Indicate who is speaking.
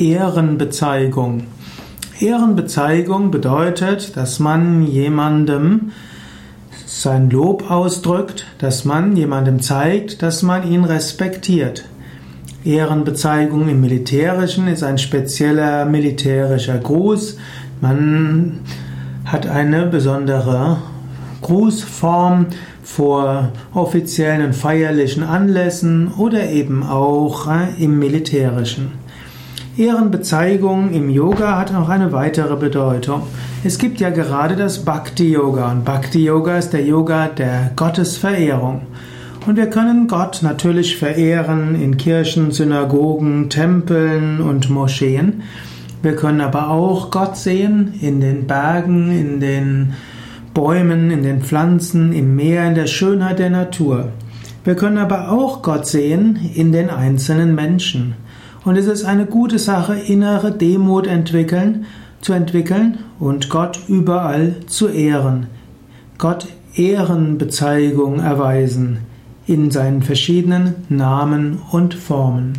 Speaker 1: Ehrenbezeigung. Ehrenbezeigung bedeutet, dass man jemandem sein Lob ausdrückt, dass man jemandem zeigt, dass man ihn respektiert. Ehrenbezeigung im Militärischen ist ein spezieller militärischer Gruß. Man hat eine besondere Grußform vor offiziellen und feierlichen Anlässen oder eben auch äh, im Militärischen. Ehrenbezeigung im Yoga hat auch eine weitere Bedeutung. Es gibt ja gerade das Bhakti Yoga und Bhakti Yoga ist der Yoga der Gottesverehrung. Und wir können Gott natürlich verehren in Kirchen, Synagogen, Tempeln und Moscheen. Wir können aber auch Gott sehen in den Bergen, in den Bäumen, in den Pflanzen, im Meer, in der Schönheit der Natur. Wir können aber auch Gott sehen in den einzelnen Menschen. Und es ist eine gute Sache, innere Demut entwickeln, zu entwickeln und Gott überall zu ehren. Gott Ehrenbezeigung erweisen in seinen verschiedenen Namen und Formen.